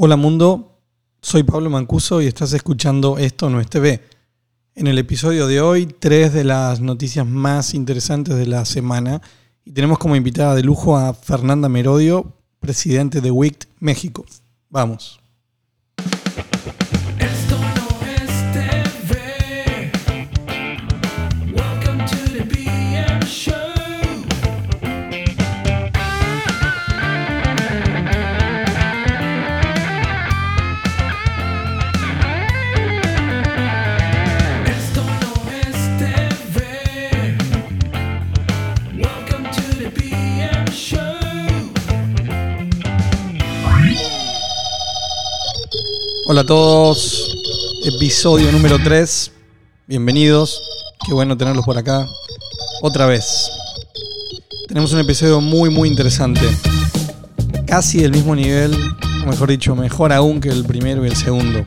Hola mundo, soy Pablo Mancuso y estás escuchando Esto no es TV. En el episodio de hoy, tres de las noticias más interesantes de la semana y tenemos como invitada de lujo a Fernanda Merodio, presidente de WICT México. Vamos. Hola a todos, episodio número 3. Bienvenidos, qué bueno tenerlos por acá otra vez. Tenemos un episodio muy muy interesante. Casi del mismo nivel, o mejor dicho, mejor aún que el primero y el segundo.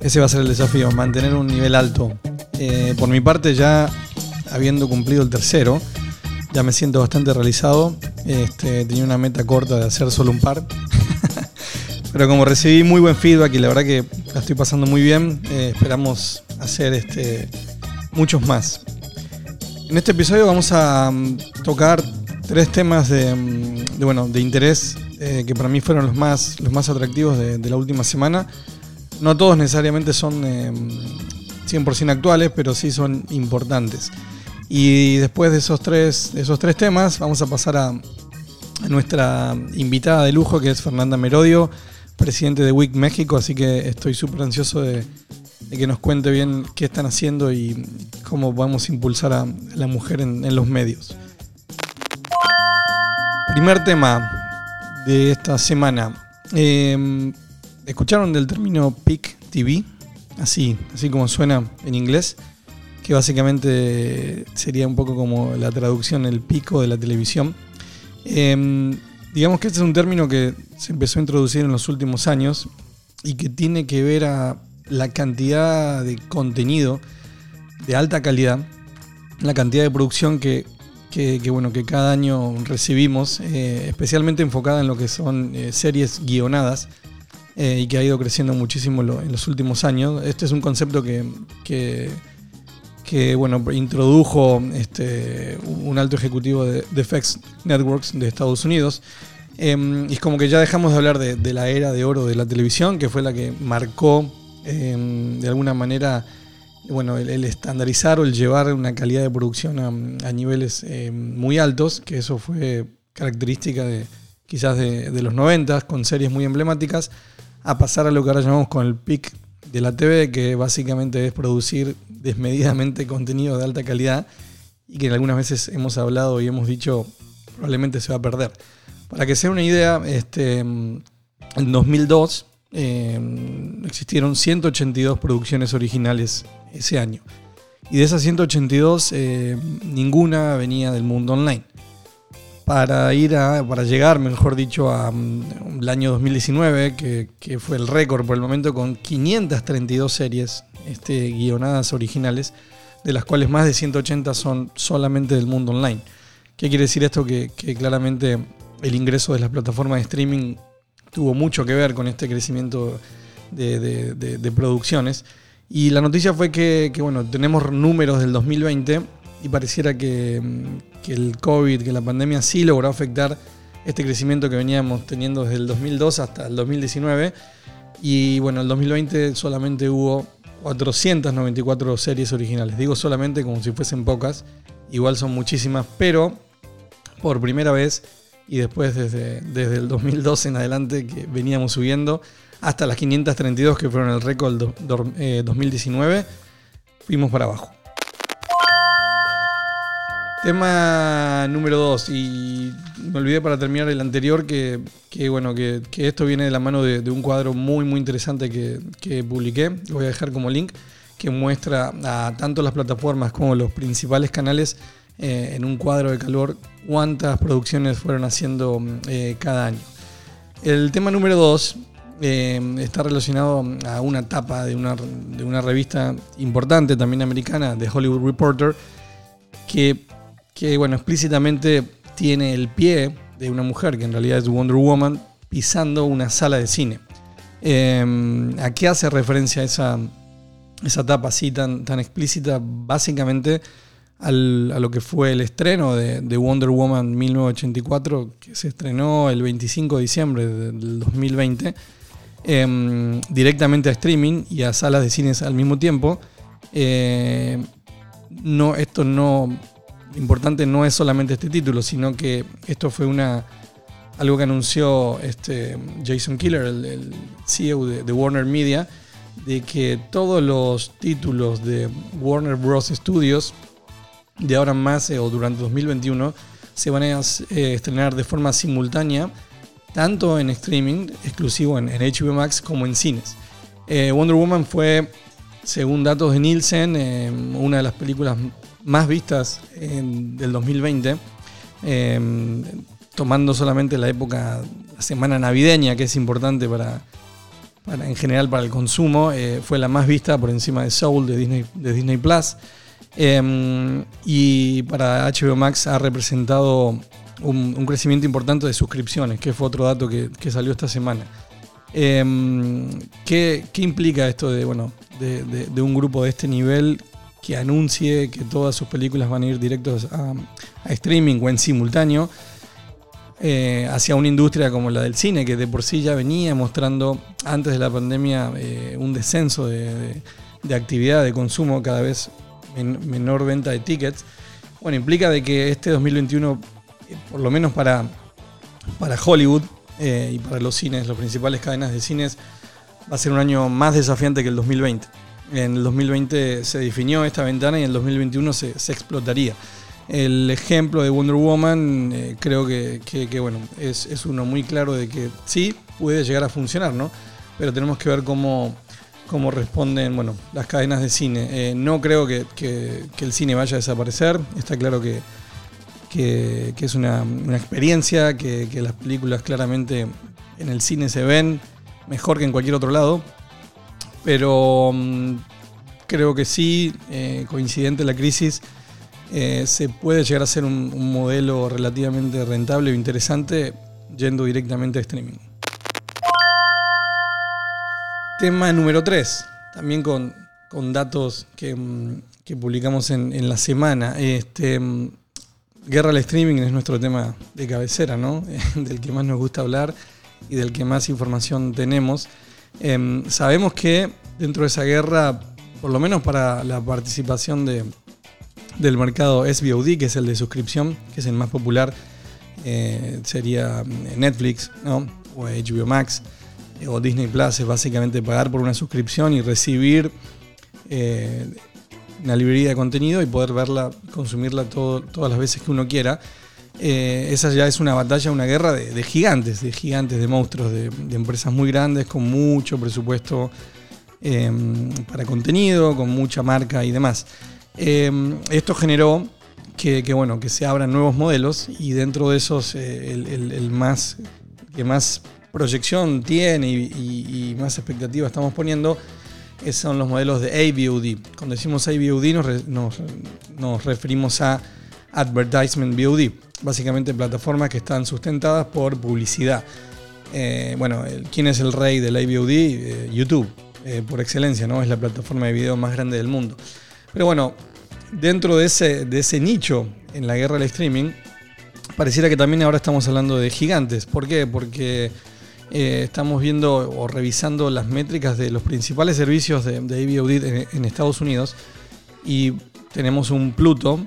Ese va a ser el desafío, mantener un nivel alto. Eh, por mi parte, ya habiendo cumplido el tercero, ya me siento bastante realizado. Este, tenía una meta corta de hacer solo un par. Pero como recibí muy buen feedback y la verdad que la estoy pasando muy bien, eh, esperamos hacer este, muchos más. En este episodio vamos a mm, tocar tres temas de, mm, bueno, de interés eh, que para mí fueron los más, los más atractivos de, la última semana. No todos necesariamente son eh, 100% actuales, pero sí son importantes. Y después de esos tres, esos tres temas, vamos a pasar a, a nuestra invitada de lujo, que es Fernanda Merodio, presidente de WIC México, así que estoy súper ansioso de, que nos cuente bien qué están haciendo y cómo podemos impulsar a la mujer en, los medios. Primer tema de esta semana. Eh, ¿Escucharon del término PIC TV? Así, así como suena en inglés, que básicamente sería un poco como la traducción, el pico de la televisión. Eh, digamos que este es un término que se empezó a introducir en los últimos años y que tiene que ver a la cantidad de contenido de alta calidad, la cantidad de producción que, que, bueno, que cada año recibimos, eh, especialmente enfocada en lo que son eh, series guionadas eh, y que ha ido creciendo muchísimo en los últimos años. Este es un concepto que, que, bueno, introdujo este, un alto ejecutivo de, de FX Networks de Estados Unidos. Eh, y es como que ya dejamos de hablar de, la era de oro de la televisión, que fue la que marcó eh, de alguna manera bueno, el, estandarizar o el llevar una calidad de producción a, niveles eh, muy altos, que eso fue característica de quizás de, los 90 con series muy emblemáticas, a pasar a lo que ahora llamamos con el pic de la TV, que básicamente es producir desmedidamente contenido de alta calidad y que algunas veces hemos hablado y hemos dicho probablemente se va a perder. Para que sea una idea, este, en 2002 eh, existieron 182 producciones originales ese año. Y de esas 182, eh, ninguna venía del mundo online. Para ir a, para llegar, mejor dicho, a mm, año 2019, que, que fue el récord por el momento, con 532 series este, guionadas originales, de las cuales más de 180 son solamente del mundo online. ¿Qué quiere decir esto? Que, que claramente el ingreso de las plataformas de streaming tuvo mucho que ver con este crecimiento de, de- de- de producciones. Y la noticia fue que, que, bueno, tenemos números del 2020 y pareciera que, mm, que el COVID, que la pandemia sí logró afectar este crecimiento que veníamos teniendo desde el 2002 hasta el 2019. Y bueno, el 2020 solamente hubo 494 series originales. Digo solamente como si fuesen pocas. Igual son muchísimas, pero por primera vez y después desde, desde el 2012 en adelante que veníamos subiendo hasta las 532 que fueron el récord do- do- eh, 2019, fuimos para abajo. Tema número 2, y me olvidé para terminar el anterior que, que, bueno, que, esto viene de la mano de, un cuadro muy muy interesante que, que publiqué, lo voy a dejar como link, que muestra a tanto las plataformas como los principales canales eh, en un cuadro de calor cuántas producciones fueron haciendo eh, cada año. El tema número 2 está relacionado a una tapa de una, de una revista importante también americana, de Hollywood Reporter, que, que bueno, explícitamente tiene el pie de una mujer, que en realidad es Wonder Woman, pisando una sala de cine. Eh, ¿A qué hace referencia esa, esa etapa así tan, tan explícita? Básicamente al- a lo que fue el estreno de, de Wonder Woman 1984, que se estrenó el 25 de diciembre de- del 2020, em, directamente a streaming y a salas de cines al mismo tiempo. Eh, no, esto no. Importante no es solamente este título, sino que esto fue una. Algo que anunció este Jason Killer, el, CEO de, Warner Media, de que todos los títulos de Warner Bros. Studios, de ahora en más eh, o durante 2021, se van a eh, estrenar de forma simultánea, tanto en streaming, exclusivo en, en HBO Max, como en cines. Eh, Wonder Woman fue, según datos de Nielsen, una de las películas más vistas del 2020, eh, tomando solamente la época, la semana navideña, que es importante para, para- en general para el consumo, eh, fue la más vista por encima de Soul de Disney, de Disney Plus. Eh, y para HBO Max ha representado un, crecimiento importante de suscripciones, que fue otro dato que, que salió esta semana. Eh, ¿qué, qué implica esto de, bueno, de- de un grupo de este nivel que anuncie que todas sus películas van a ir directos a, streaming o en simultáneo? eh, hacia una industria como la del cine, que de por sí ya venía mostrando antes de la pandemia eh, un descenso de, actividad, de consumo, cada vez men- menor venta de tickets. Bueno, implica de que este 2021, eh, por lo menos para, para Hollywood y para los cines, las principales cadenas de cines, va a ser un año más desafiante que el 2020. En el 2020 se definió esta ventana y en el 2021 se, explotaría. El ejemplo de Wonder Woman eh, creo que, bueno, es, uno muy claro de que sí puede llegar a funcionar, ¿no? Pero tenemos que ver cómo, cómo responden bueno, las cadenas de cine. Eh, no creo que, que- el cine vaya a desaparecer. Está claro que, es una, una experiencia, que las películas claramente en el cine se ven mejor que en cualquier otro lado. Pero mm, creo que sí, eh, coincidente la crisis, eh, se puede llegar a ser un, modelo relativamente rentable o interesante yendo directamente a streaming. Tema número 3, también con, con datos que, mm, que publicamos en, en la semana. Este, mm, Guerra al streaming es nuestro tema de cabecera, ¿no? del que más nos gusta hablar y del que más información tenemos. Em, sabemos que dentro de esa guerra, por lo menos para la participación de, del mercado SVOD, que es el de suscripción, que es el más popular, eh, sería Netflix ¿no? o HBO Max eh, o Disney Plus, es básicamente pagar por una suscripción y recibir eh, una librería de contenido y poder verla, consumirla todas las veces que uno quiera. Eh, esa ya es una batalla, una guerra de, gigantes, de gigantes, de monstruos, de, empresas muy grandes con mucho presupuesto eh, para contenido, con mucha marca y demás. Eh, esto generó que, bueno, que se abran nuevos modelos y dentro de esos eh, el, más que más proyección tiene y, más expectativa estamos poniendo eh, son los modelos de AVOD. Cuando decimos AVOD nos, nos- nos referimos a Advertisement VOD, básicamente plataformas que están sustentadas por publicidad. Eh, bueno, ¿quién es el rey del AVOD? Eh, YouTube, eh, por excelencia, ¿no? Es la plataforma de video más grande del mundo. Pero bueno, dentro de ese, nicho en la guerra del streaming, pareciera que también ahora estamos hablando de gigantes. ¿Por qué? Porque eh, estamos viendo o revisando las métricas de los principales servicios de, de en, en Estados Unidos y tenemos un Pluto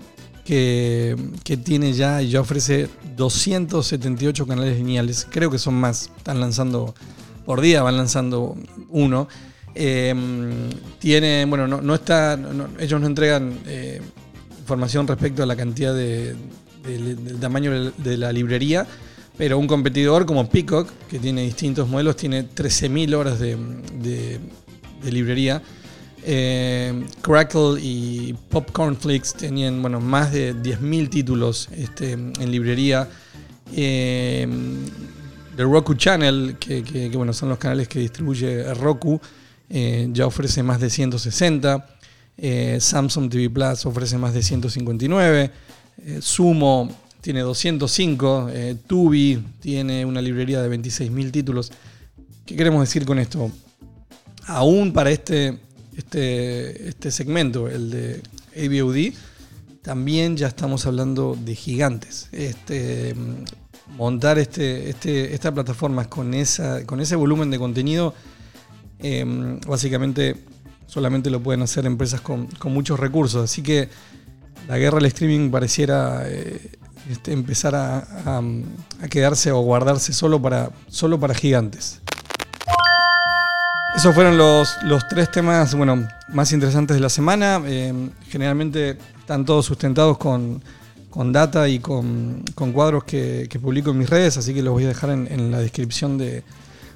que, tiene ya y ya ofrece 278 canales lineales. Creo que son más. Están lanzando por día, van lanzando uno. Eh, tiene, bueno, no, no está, ellos no entregan eh, información respecto a la cantidad de, de- del tamaño de la- librería, pero un competidor como Peacock, que tiene distintos modelos, tiene 13.000 horas de- de librería. Eh, Crackle y Popcorn Flix tenían bueno, más de 10.000 títulos este, en librería. Eh, The Roku Channel, que, bueno, son los canales que distribuye Roku, eh, ya ofrece más de 160. Eh, Samsung TV Plus ofrece más de 159. Eh, Sumo tiene 205. Eh, Tubi tiene una librería de 26.000 títulos. ¿Qué queremos decir con esto? Aún para este, este, este segmento, el de ABOD, también ya estamos hablando de gigantes. Este, montar este, este, estas plataformas con, esa, con ese volumen de contenido, eh, básicamente solamente lo pueden hacer empresas con, muchos recursos. Así que la guerra del streaming pareciera eh, este, empezar a, quedarse o guardarse solo para gigantes. Esos fueron los, los tres temas bueno, más interesantes de la semana. Eh, generalmente están todos sustentados con, con data y con, con cuadros que, que publico en mis redes, así que los voy a dejar en, en la descripción de-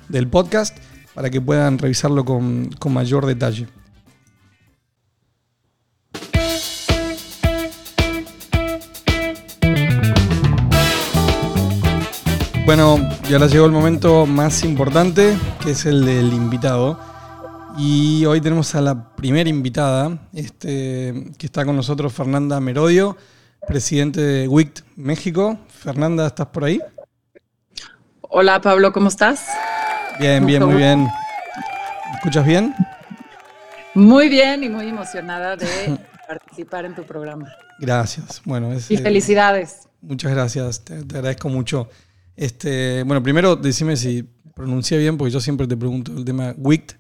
del podcast para que puedan revisarlo con, con mayor detalle. Bueno, y ahora llegó el momento más importante, que es el del invitado. Y hoy tenemos a la primera invitada, este, que está con nosotros, Fernanda Merodio, presidente de WICT México. Fernanda, ¿estás por ahí? Hola Pablo, ¿cómo estás? Bien, bien, muy bien. ¿Me ¿Escuchas bien? Muy bien y muy emocionada de participar en tu programa. Gracias. Bueno, es, Y eh, felicidades. muchas gracias, te, te agradezco mucho. Este, bueno, primero decime si pronuncié bien, porque yo siempre te pregunto el tema WICT,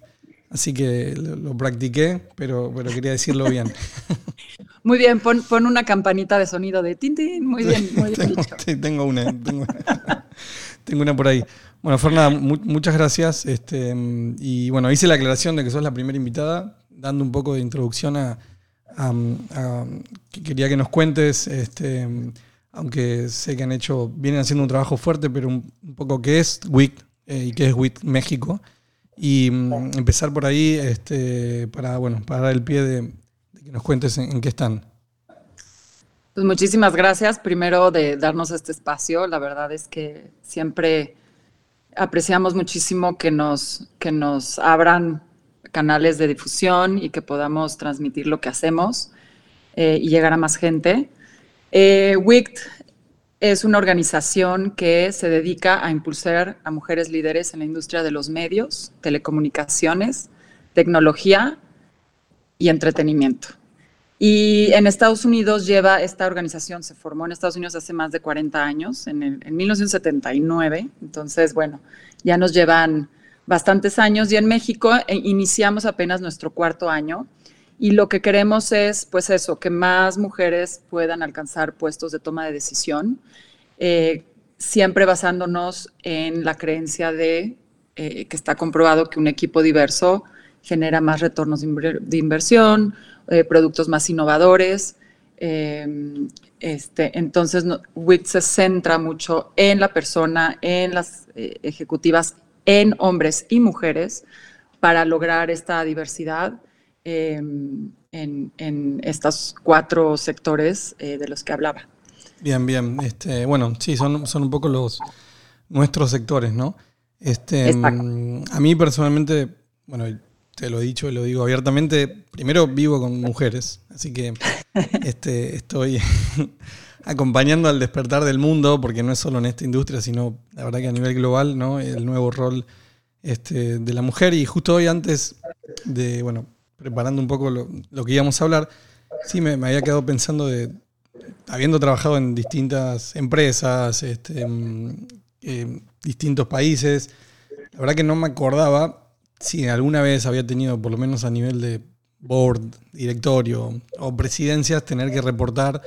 así que lo, lo practiqué, pero, pero quería decirlo bien. Muy bien, pon, pon una campanita de sonido de tintín. Muy bien, muy bien tengo, sí, tengo una, tengo, tengo una por ahí. Bueno, Fernanda, mu- muchas gracias. Este, y bueno, hice la aclaración de que sos la primera invitada, dando un poco de introducción a, a- a- que quería que nos cuentes, este, aunque sé que han hecho, vienen haciendo un trabajo fuerte, pero un, un poco qué es WIC eh, y qué es WIC México. Y mm, empezar por ahí este, para, bueno, para dar el pie de, de que nos cuentes en- en qué están. Pues muchísimas gracias primero de darnos este espacio. La verdad es que siempre apreciamos muchísimo que nos, que nos abran canales de difusión y que podamos transmitir lo que hacemos eh, y llegar a más gente. Eh, WICT es una organización que se dedica a impulsar a mujeres líderes en la industria de los medios, telecomunicaciones, tecnología y entretenimiento. Y en Estados Unidos lleva esta organización, se formó en Estados Unidos hace más de 40 años, en, el- en 1979. Entonces, bueno, ya nos llevan bastantes años. Y en México eh, iniciamos apenas nuestro cuarto año. Y lo que queremos es, pues eso, que más mujeres puedan alcanzar puestos de toma de decisión, eh, siempre basándonos en la creencia de eh, que está comprobado que un equipo diverso genera más retornos de, inver- de inversión, eh, productos más innovadores. eh, este, entonces, WIC se centra mucho en la persona, en las ejecutivas, en hombres y mujeres para lograr esta diversidad eh, en, en estos cuatro sectores eh, de los que hablaba. Bien, bien. Este, bueno, sí, son, son un poco los nuestros sectores, ¿no? Este, Exacto. mm, a mí personalmente, bueno, te lo he dicho y lo digo abiertamente, primero vivo con mujeres, así que este, estoy acompañando al despertar del mundo, porque no es solo en esta industria, sino la verdad que a nivel global, ¿no? El nuevo rol este, de la mujer. Y justo hoy antes de, bueno, preparando un poco lo, lo que íbamos a hablar, sí me, me había quedado pensando de, habiendo trabajado en distintas empresas, este, mm, eh, distintos países, la verdad que no me acordaba si alguna vez había tenido, por lo menos a nivel de board, directorio o presidencias, tener que reportar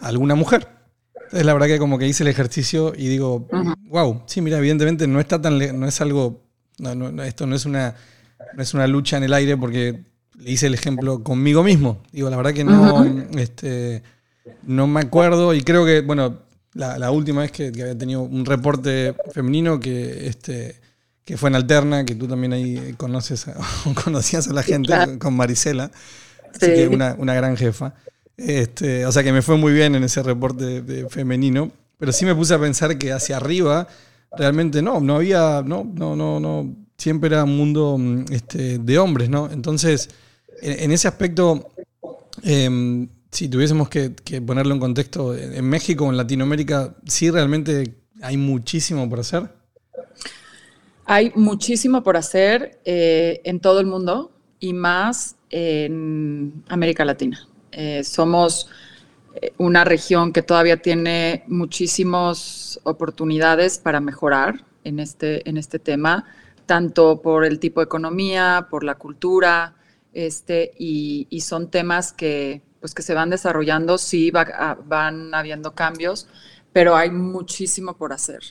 a alguna mujer. Entonces la verdad que como que hice el ejercicio y digo, wow, sí, mira, evidentemente no está tan, no es algo, no, no, esto no es una, no es una lucha en el aire porque le hice el ejemplo conmigo mismo. Digo, la verdad que no, este, no me acuerdo y creo que, bueno, la, la última vez que, que había tenido un reporte femenino que, este, que fue en Alterna, que tú también ahí conoces a- o conocías a la gente claro. con Marisela, así Sí. que una, una gran jefa. Este, o sea que me fue muy bien en ese reporte femenino, pero sí me puse a pensar que hacia arriba realmente no, no había, no, no, no, no, siempre era un mundo mm, este, de hombres, ¿no? Entonces, en, ese aspecto, em, si tuviésemos que, ponerlo en contexto, en en México o en Latinoamérica, sí realmente hay muchísimo por hacer. Hay muchísimo por hacer eh, en todo el mundo y más en América Latina. Eh, somos eh, una región que todavía tiene muchísimas oportunidades para mejorar en este, en este tema, tanto por el tipo de economía, por la cultura, este, y, son temas que, pues, que se van desarrollando, sí va- a- van habiendo cambios, pero hay muchísimo por hacer.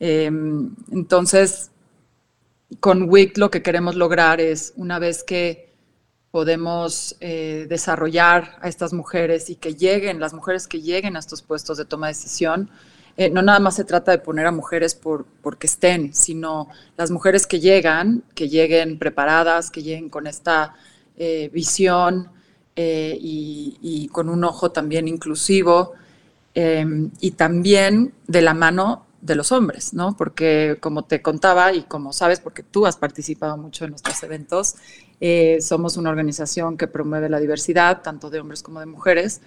Em, entonces, con WIC lo que queremos lograr es, una vez que podemos eh, desarrollar a estas mujeres y que lleguen, las mujeres que lleguen a estos puestos de toma de decisión, eh, no nada más se trata de poner a mujeres por, porque estén, sino las mujeres que llegan, que lleguen preparadas, que lleguen con esta eh, visión eh, y, con un ojo también inclusivo eh, y también de la mano de los hombres, ¿no? Porque como te contaba y como sabes, porque tú has participado mucho en nuestros eventos, somos una organización que promueve la diversidad, tanto de hombres como de mujeres,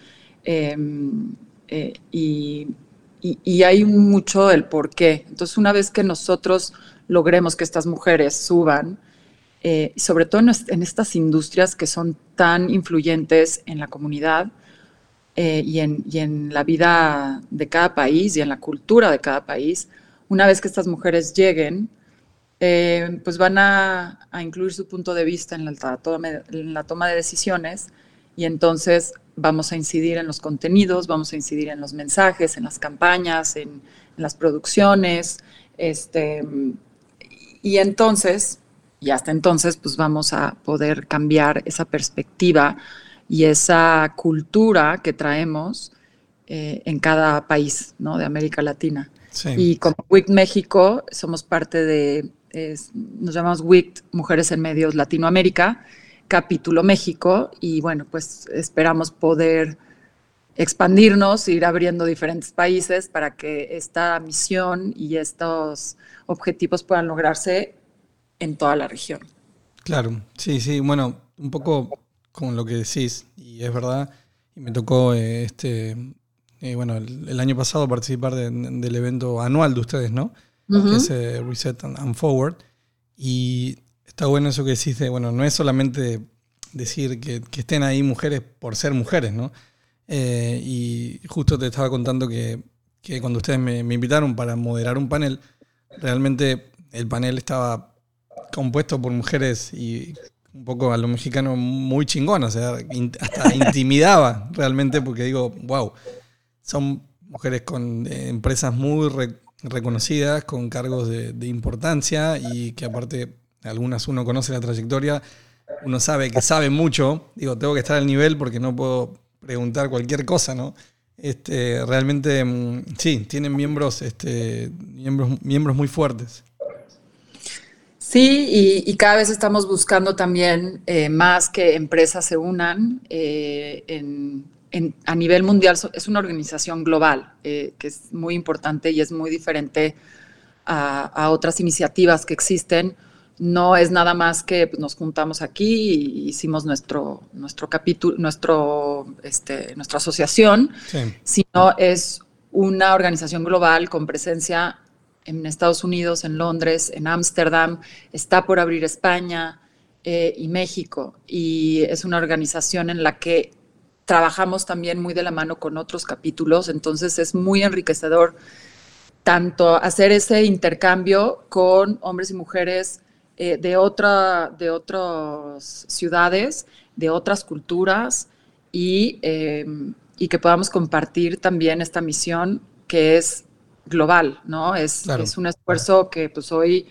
eh, y, y- hay mucho el por qué. Entonces, una vez que nosotros logremos que estas mujeres suban, eh, sobre todo en, est- en estas industrias que son tan influyentes en la comunidad, eh, y, en, y en la vida de cada país y en la cultura de cada país, una vez que estas mujeres lleguen, eh, pues van a, incluir su punto de vista en la toma de decisiones y entonces vamos a incidir en los contenidos, vamos a incidir en los mensajes, en las campañas, en, en las producciones, este, y entonces, y hasta entonces, pues vamos a poder cambiar esa perspectiva y esa cultura que traemos eh, en cada país ¿no? de América Latina. Sí. Y como WIC México, somos parte de, es- nos llamamos WIC Mujeres en Medios Latinoamérica, capítulo México, y bueno, pues esperamos poder expandirnos, ir abriendo diferentes países para que esta misión y estos objetivos puedan lograrse en toda la región. Claro, sí, sí, bueno, un poco con lo que decís, y es verdad, y me tocó eh, este, eh, bueno, el, el año pasado participar de- del evento anual de ustedes, ¿no? Ujú. Que es eh, Reset and, and Forward, y está bueno eso que decís, de, bueno, no es solamente decir que, que estén ahí mujeres por ser mujeres, ¿no? Eh, y justo te estaba contando que, que cuando ustedes me, me invitaron para moderar un panel, realmente el panel estaba compuesto por mujeres y un poco a lo mexicano muy chingón, o sea, in- hasta intimidaba realmente porque digo, wow, son mujeres con eh, empresas muy re- reconocidas, con cargos de, de importancia y que aparte algunas uno conoce la trayectoria, uno sabe que sabe mucho, digo, tengo que estar al nivel porque no puedo preguntar cualquier cosa, ¿no? Este, realmente, mm, sí, tienen miembros, este, miembros, miembros muy fuertes. Sí, y, cada vez estamos buscando también eh, más que empresas se unan eh, a nivel mundial. Es una organización global eh, que es muy importante y es muy diferente a otras iniciativas que existen. No es nada más que pues, nos juntamos aquí y hicimos nuestro, nuestro capítulo, nuestro, este, nuestra asociación Sí, sino es una organización global con presencia en Estados Unidos, en Londres, en Ámsterdam, está por abrir España eh, y México. Y es una organización en la que trabajamos también muy de la mano con otros capítulos, entonces es muy enriquecedor tanto hacer ese intercambio con hombres y mujeres eh, de, otra, de otras ciudades, de otras culturas y, eh, y que podamos compartir también esta misión que es global, ¿no? Es, Claro. es un esfuerzo que pues hoy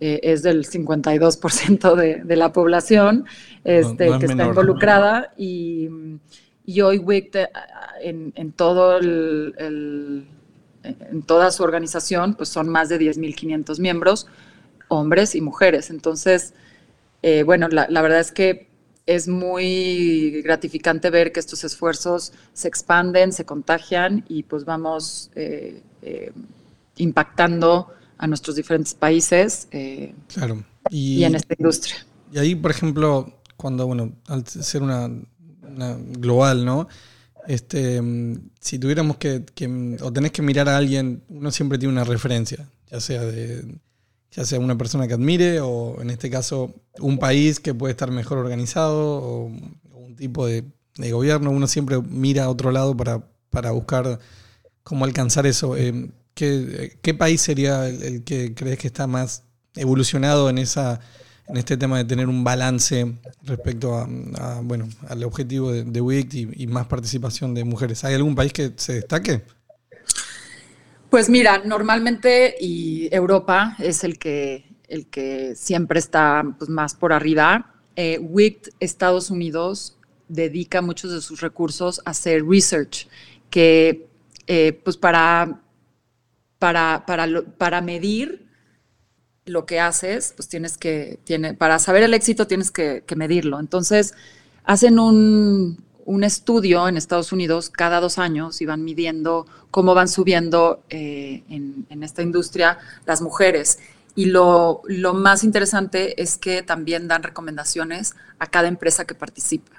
eh, es del 52% de, de la población este, no es que está involucrada y, y hoy WIC en, en todo el, el- en toda su organización pues son más de 10.500 miembros, hombres y mujeres. Entonces, eh, bueno, la, la verdad es que es muy gratificante ver que estos esfuerzos se expanden, se contagian y pues vamos eh, eh, impactando a nuestros diferentes países eh, claro. y, Y, en esta industria. y ahí, por ejemplo, cuando, bueno, al ser una, una global, ¿no? Este, si tuviéramos que, que, o tenés que mirar a alguien, uno siempre tiene una referencia, ya sea de ya sea una persona que admire o en este caso un país que puede estar mejor organizado o, un tipo de, de gobierno. Uno siempre mira a otro lado para, para buscar cómo alcanzar eso. Eh, ¿qué, qué país sería el, que crees que está más evolucionado en esa en este tema de tener un balance respecto a, a, bueno al objetivo de, de WIC y más participación de mujeres? ¿Hay algún país que se destaque? Pues mira, normalmente y Europa es el que, el que siempre está pues, más por arriba. Eh, WIC Estados Unidos dedica muchos de sus recursos a hacer research, que eh, pues para, para, para, para medir lo que haces, pues tienes que, tiene, para saber el éxito tienes que medirlo. Entonces, hacen un, un estudio en Estados Unidos cada dos años y van midiendo cómo van subiendo eh, en, esta industria las mujeres. Y lo, lo más interesante es que también dan recomendaciones a cada empresa que participa.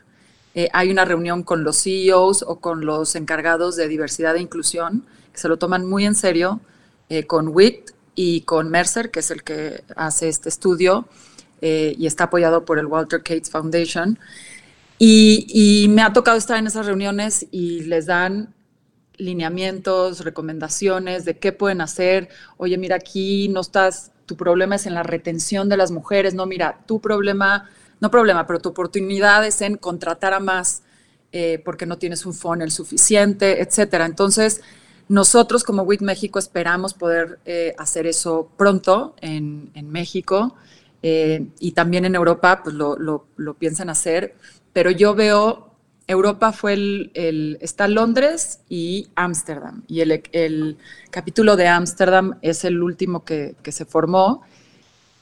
Eh, hay una reunión con los CEOs o con los encargados de diversidad e inclusión que se lo toman muy en serio, eh, con WIT y con Mercer, que es el que hace este estudio y está apoyado por el Walter Cates Foundation. Y, me ha tocado estar en esas reuniones y les dan lineamientos, recomendaciones de qué pueden hacer. Oye, mira, aquí no estás, tu problema es en la retención de las mujeres. No, mira, tu problema, no problema, pero tu oportunidad es en contratar a más eh, porque no tienes un funnel suficiente, etcétera. Entonces, nosotros como WIT México esperamos poder eh, hacer eso pronto en, en México eh, y también en Europa, pues lo, lo piensan hacer. Pero yo veo Europa fue el, el- está Londres y Ámsterdam. Y el, el capítulo de Ámsterdam es el último que, que se formó.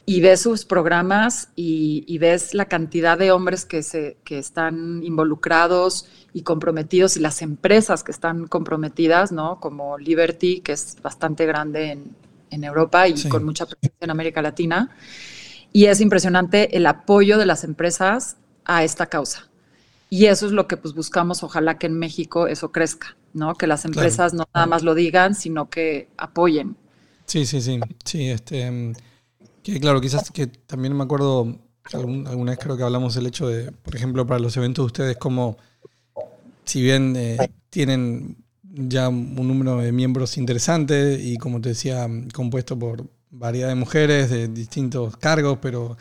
Y ves sus programas y, y ves la cantidad de hombres que, se, que están involucrados y comprometidos y las empresas que están comprometidas, ¿no? Como Liberty, que es bastante grande en, en Europa y Sí. con mucha presencia en América Latina. Y es impresionante el apoyo de las empresas a esta causa. Y eso es lo que pues buscamos, ojalá que en México eso crezca, ¿no? Que las empresas no nada más lo digan, sino que apoyen. Sí, sí, sí. Sí, este. Que claro, quizás que también me acuerdo, algún- alguna vez creo que hablamos del hecho de, por ejemplo, para los eventos de ustedes, como si bien eh, tienen ya un número de miembros interesante y como te decía, compuesto por variedad de mujeres de distintos cargos, pero,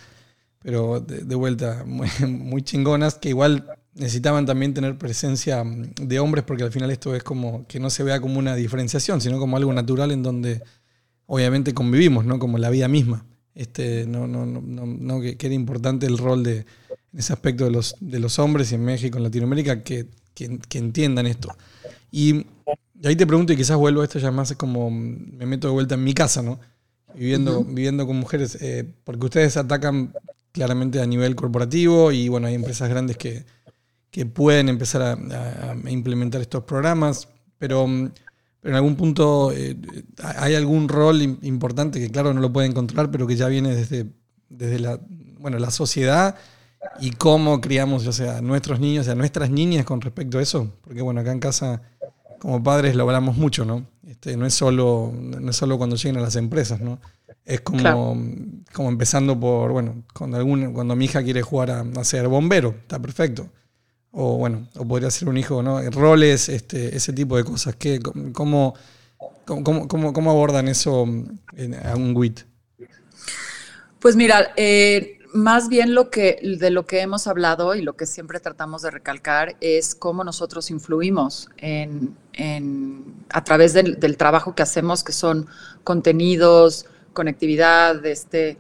pero de, de vuelta muy, muy chingonas, que igual necesitaban también tener presencia mm, de hombres, porque al final esto es como que no se vea como una diferenciación, sino como algo natural en donde obviamente convivimos, ¿no? Como la vida misma. Este, no, no, no, no, no, que, que era importante el rol de en ese aspecto de los, de los hombres y en México, en Latinoamérica, que, que, que entiendan esto. Y, y ahí te pregunto, y quizás vuelvo a esto ya más como mm, me meto de vuelta en mi casa, ¿no? Viviendo, viviendo con mujeres, eh, porque ustedes atacan claramente a nivel corporativo y bueno, hay empresas grandes que, que pueden empezar a, a- implementar estos programas, pero, mm, pero en algún punto eh, hay algún rol im- importante que claro no lo pueden controlar, pero que ya viene desde, desde la, bueno, la sociedad y cómo criamos ya sea a nuestros niños y a nuestras niñas con respecto a eso, porque bueno, acá en casa como padres lo hablamos mucho, ¿no? Este, no es solo, no es solo cuando lleguen a las empresas, ¿no? Es como, Claro. como empezando por, bueno, cuando, algún, cuando mi hija quiere jugar a, a ser bombero, está perfecto. O bueno, o podría ser un hijo, ¿no? Roles, este, ese tipo de cosas. ¿Qué, cómo, cómo, cómo, cómo- abordan eso en, a un WIT? Pues mira, eh, más bien lo que, de lo que hemos hablado y lo que siempre tratamos de recalcar es cómo nosotros influimos en, en- a través del, del trabajo que hacemos, que son contenidos, conectividad, este,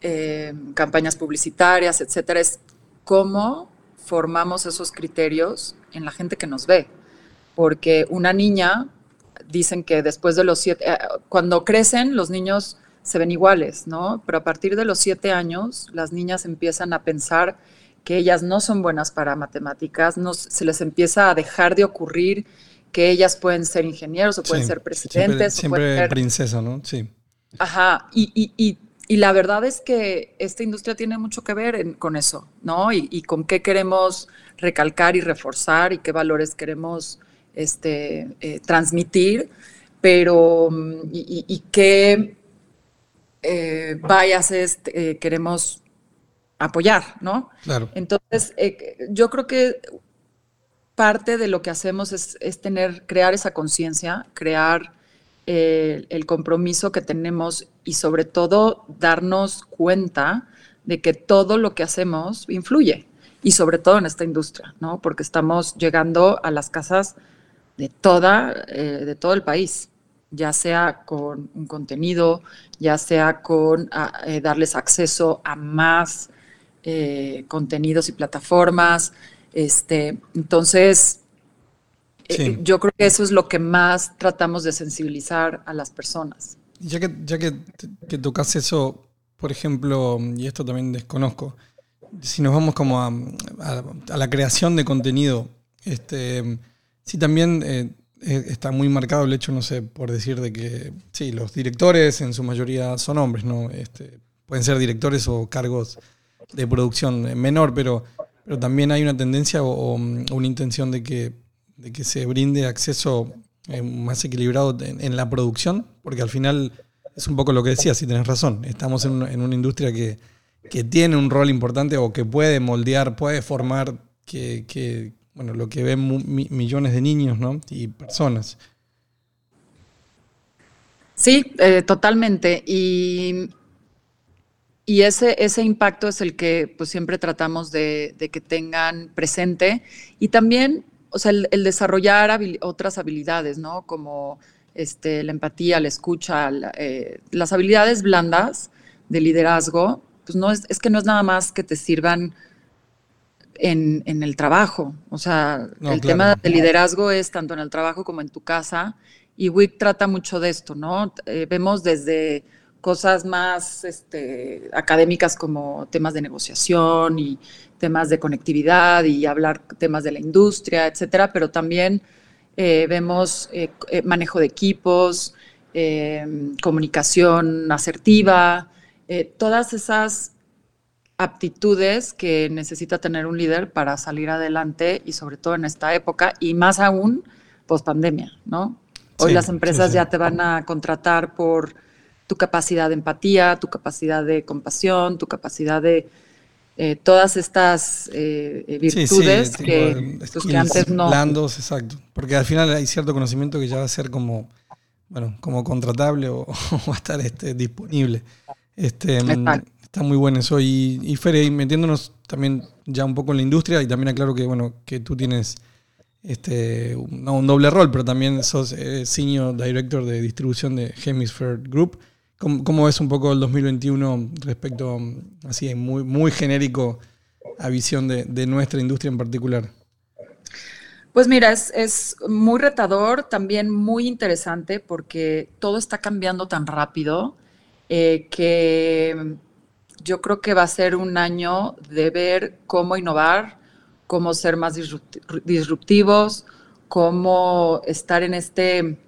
eh, campañas publicitarias, etcétera. Es cómo formamos esos criterios en la gente que nos ve. Porque una niña, dicen que después de los siete, eh, cuando crecen, los niños se ven iguales, ¿no? Pero a partir de los siete años, las niñas empiezan a pensar que ellas no son buenas para matemáticas, no, se les empieza a dejar de ocurrir que ellas pueden ser ingenieros o pueden Sí, ser Siempre, presidentes. o siempre pueden ser- princesa, ¿no? Sí. Ajá, y, y, y, y la verdad es que esta industria tiene mucho que ver en- con eso, ¿no? Y, y con qué queremos recalcar y reforzar y qué valores queremos este, eh, transmitir, pero mm, y, qué, eh, biases eh, queremos apoyar, ¿no? Claro. Entonces, eh, yo creo que parte de lo que hacemos es, es tener, crear esa conciencia, crear el compromiso que tenemos y sobre todo darnos cuenta de que todo lo que hacemos influye y sobre todo en esta industria, ¿no? Porque estamos llegando a las casas de toda, eh, de todo el país, ya sea con un contenido, ya sea con a- eh, darles acceso a más eh, contenidos y plataformas. Este, entonces, eh, yo creo que eso es lo que más tratamos de sensibilizar a las personas. Ya que, ya que, que tocas eso, por ejemplo, y esto también desconozco, si nos vamos como a, a- a la creación de contenido, este, sí también eh, eh, está muy marcado el hecho, no sé, por decir de que sí, los directores en su mayoría son hombres, ¿no? Este, pueden ser directores o cargos de producción menor, pero, pero también hay una tendencia o, o, una intención de que, de que se brinde acceso eh, más equilibrado en, la producción, porque al final es un poco lo que decías, si tenés razón, estamos en en una industria que, que tiene un rol importante o que puede moldear, puede formar que, bueno, lo que ven millones de niños ¿no? y personas. Sí, eh, totalmente. Y, y ese, ese impacto es el que pues, siempre tratamos de, de que tengan presente. Y también, o sea, el, el desarrollar habil- otras habilidades, ¿no? Como este, la empatía, la escucha, la- eh, las habilidades blandas de liderazgo, pues no es, es que no es nada más que te sirvan en, en el trabajo. O sea, No, el claro. tema del liderazgo es tanto en el trabajo como en tu casa. Y WIC trata mucho de esto, ¿no? Eh, vemos desde cosas más este, académicas como temas de negociación y temas de conectividad y hablar temas de la industria, etcétera, pero también eh, vemos eh, eh, manejo de equipos, eh, comunicación asertiva, todas esas aptitudes que necesita tener un líder para salir adelante y sobre todo en esta época y más aún post pandemia, ¿no? Hoy Sí, las sí, empresas sí. ya te van a contratar por tu capacidad de empatía, tu capacidad de compasión, tu capacidad de eh, todas estas eh, eh, Sí, sí, virtudes que, eh, pues, que antes no. Blandos, exacto. Porque al final hay cierto conocimiento que ya va a ser como, bueno, como contratable o, o va a estar este, disponible. Este, Exacto. está muy bueno eso. Y, y metiéndonos también ya un poco en la industria, y también aclaro que, bueno, que tú tienes este, un, no un doble rol, pero también sos eh, Senior Director de distribución de Hemisphere Group. ¿Cómo, ves un poco el 2021 respecto, así, muy, muy genérico, a visión de, nuestra industria en particular? Pues mira, es, es muy retador, también muy interesante porque todo está cambiando tan rápido eh, que yo creo que va a ser un año de ver cómo innovar, cómo ser más disrupti- disruptivos, cómo estar en este,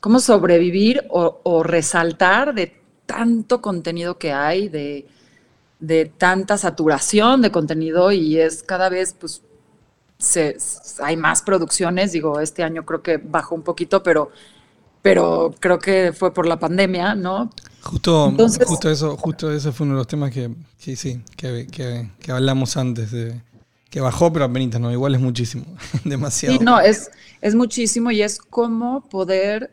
cómo sobrevivir o, o resaltar de tanto contenido que hay, de, de tanta saturación de contenido y es cada vez pues se, hay más producciones, digo, este año creo que bajó un poquito, pero, pero creo que fue por la pandemia, ¿no? Justo, Entonces- justo eso, justo ese fue uno de los temas que, que sí, que, que- que hablamos antes de que bajó, pero apenas no, igual es muchísimo, demasiado. Sí, no, es, es muchísimo y es cómo poder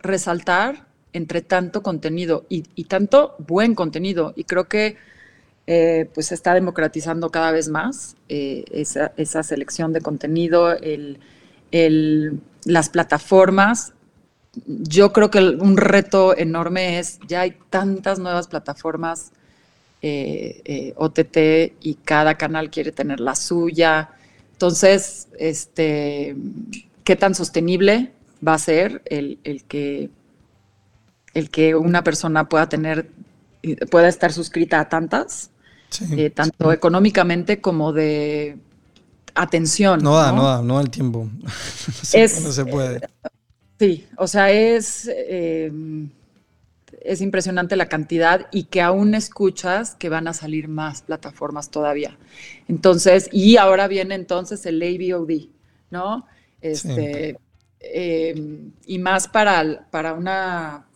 resaltar entre tanto contenido y, tanto buen contenido. Y creo que eh, pues se está democratizando cada vez más eh, esa, selección de contenido, el, el- las plataformas. Yo creo que un reto enorme es, ya hay tantas nuevas plataformas eh, eh, OTT y cada canal quiere tener la suya. Entonces, este, ¿qué tan sostenible va a ser el, el que, el que una persona pueda tener, pueda estar suscrita a tantas, Sí. eh, tanto económicamente como de atención? no da, no da, no da el tiempo. no, se, Es- no se puede. Sí, o sea, es, eh, es impresionante la cantidad y que aún escuchas que van a salir más plataformas todavía. Entonces, y ahora viene entonces el AVOD, ¿no? Este, eh, y más para, para una,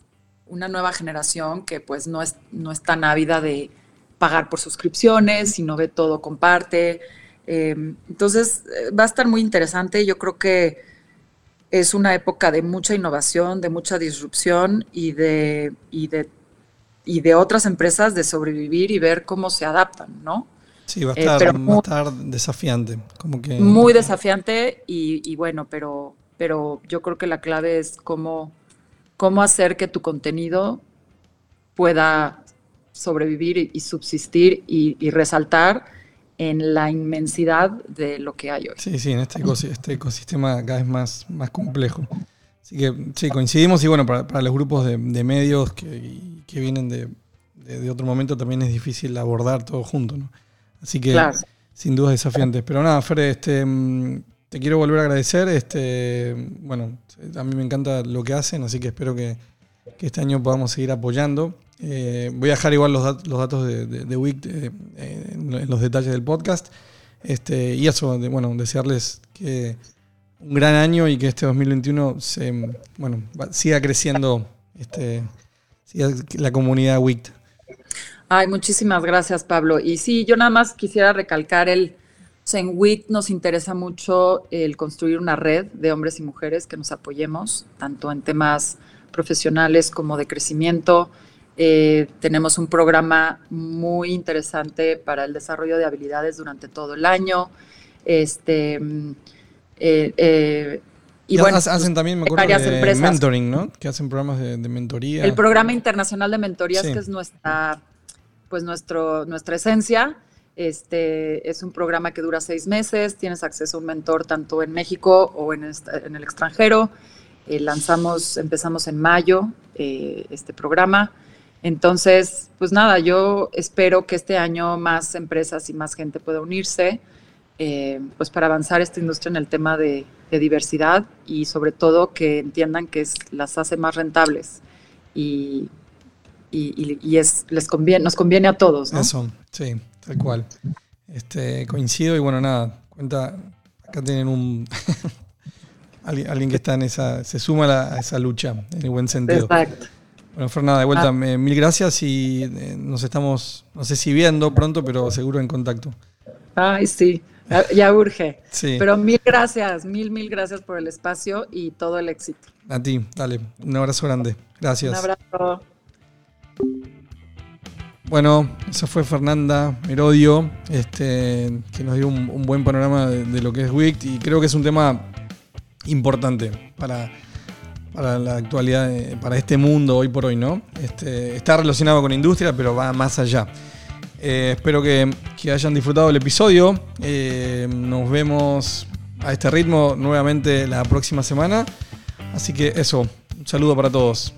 una nueva generación que pues no es, no es tan ávida de pagar por suscripciones, sino ve todo, comparte. Eh, entonces eh, va a estar muy interesante. Yo creo que es una época de mucha innovación, de mucha disrupción y de, y de, y de otras empresas de sobrevivir y ver cómo se adaptan, ¿no? Sí, va a Eh, estar, pero va a muy- estar desafiante. Como que, Muy desafiante y, y bueno, pero, pero yo creo que la clave es cómo, cómo hacer que tu contenido pueda sobrevivir y, y subsistir y, y resaltar en la inmensidad de lo que hay hoy. Sí, sí, en este, ecosi- este ecosistema cada vez más, más complejo. Así que sí, coincidimos y bueno, para, para los grupos de, de medios que, que vienen de, de- de otro momento también es difícil abordar todo junto, ¿no? Así que Claro. sin duda desafiantes. Pero nada, Fer, este, mm, te quiero volver a agradecer. Este, bueno, a mí me encanta lo que hacen, así que espero que, este año podamos seguir apoyando. Eh, voy a dejar igual los, dat- los datos de, de, Wick eh, en, los detalles del podcast. Este, y eso, bueno, desearles que un gran año y que este 2021 se, bueno, siga creciendo este, la comunidad WICT. Ay, muchísimas gracias, Pablo. Y sí, yo nada más quisiera recalcar el, en WIT nos interesa mucho el construir una red de hombres y mujeres que nos apoyemos, tanto en temas profesionales como de crecimiento. Eh, tenemos un programa muy interesante para el desarrollo de habilidades durante todo el año. Este, mm, eh, eh, y bueno, hacen pues, también, me acuerdo, varias de empresas. mentoring, ¿no? Que hacen programas de, de mentoría. El programa internacional de mentorías, Sí. que es nuestra, pues nuestro, nuestra esencia, este, es un programa que dura seis meses, tienes acceso a un mentor tanto en México o en, en el extranjero. Eh, lanzamos, empezamos en mayo eh, este programa. Entonces, pues nada, yo espero que este año más empresas y más gente pueda unirse, eh, pues para avanzar esta industria en el tema de, diversidad y sobre todo que entiendan que las hace más rentables y es, les conviene, nos conviene a todos, ¿no? Eso, sí, tal cual. Este, coincido y bueno, nada, cuenta, acá tienen un alguien, que está en esa, se suma a, la- a esa lucha, en el buen sentido. Exacto. Bueno, Fernanda, de vuelta, Ah. mil gracias y eh, nos estamos, no sé si viendo pronto, pero seguro en contacto. Ay, sí, ya urge. Sí, Pero mil gracias, mil, mil gracias por el espacio y todo el éxito. a ti, dale, un abrazo grande. Gracias. Un abrazo. Bueno, esa fue Fernanda Merodio, este, que nos dio un, buen panorama de, lo que es WICT y creo que es un tema importante para, la actualidad, eh, para este mundo hoy por hoy, ¿no? Este, está relacionado con industria, pero va más allá. Eh, espero que, que hayan disfrutado el episodio. Eh, nos vemos a este ritmo nuevamente la próxima semana. Así que eso, un saludo para todos.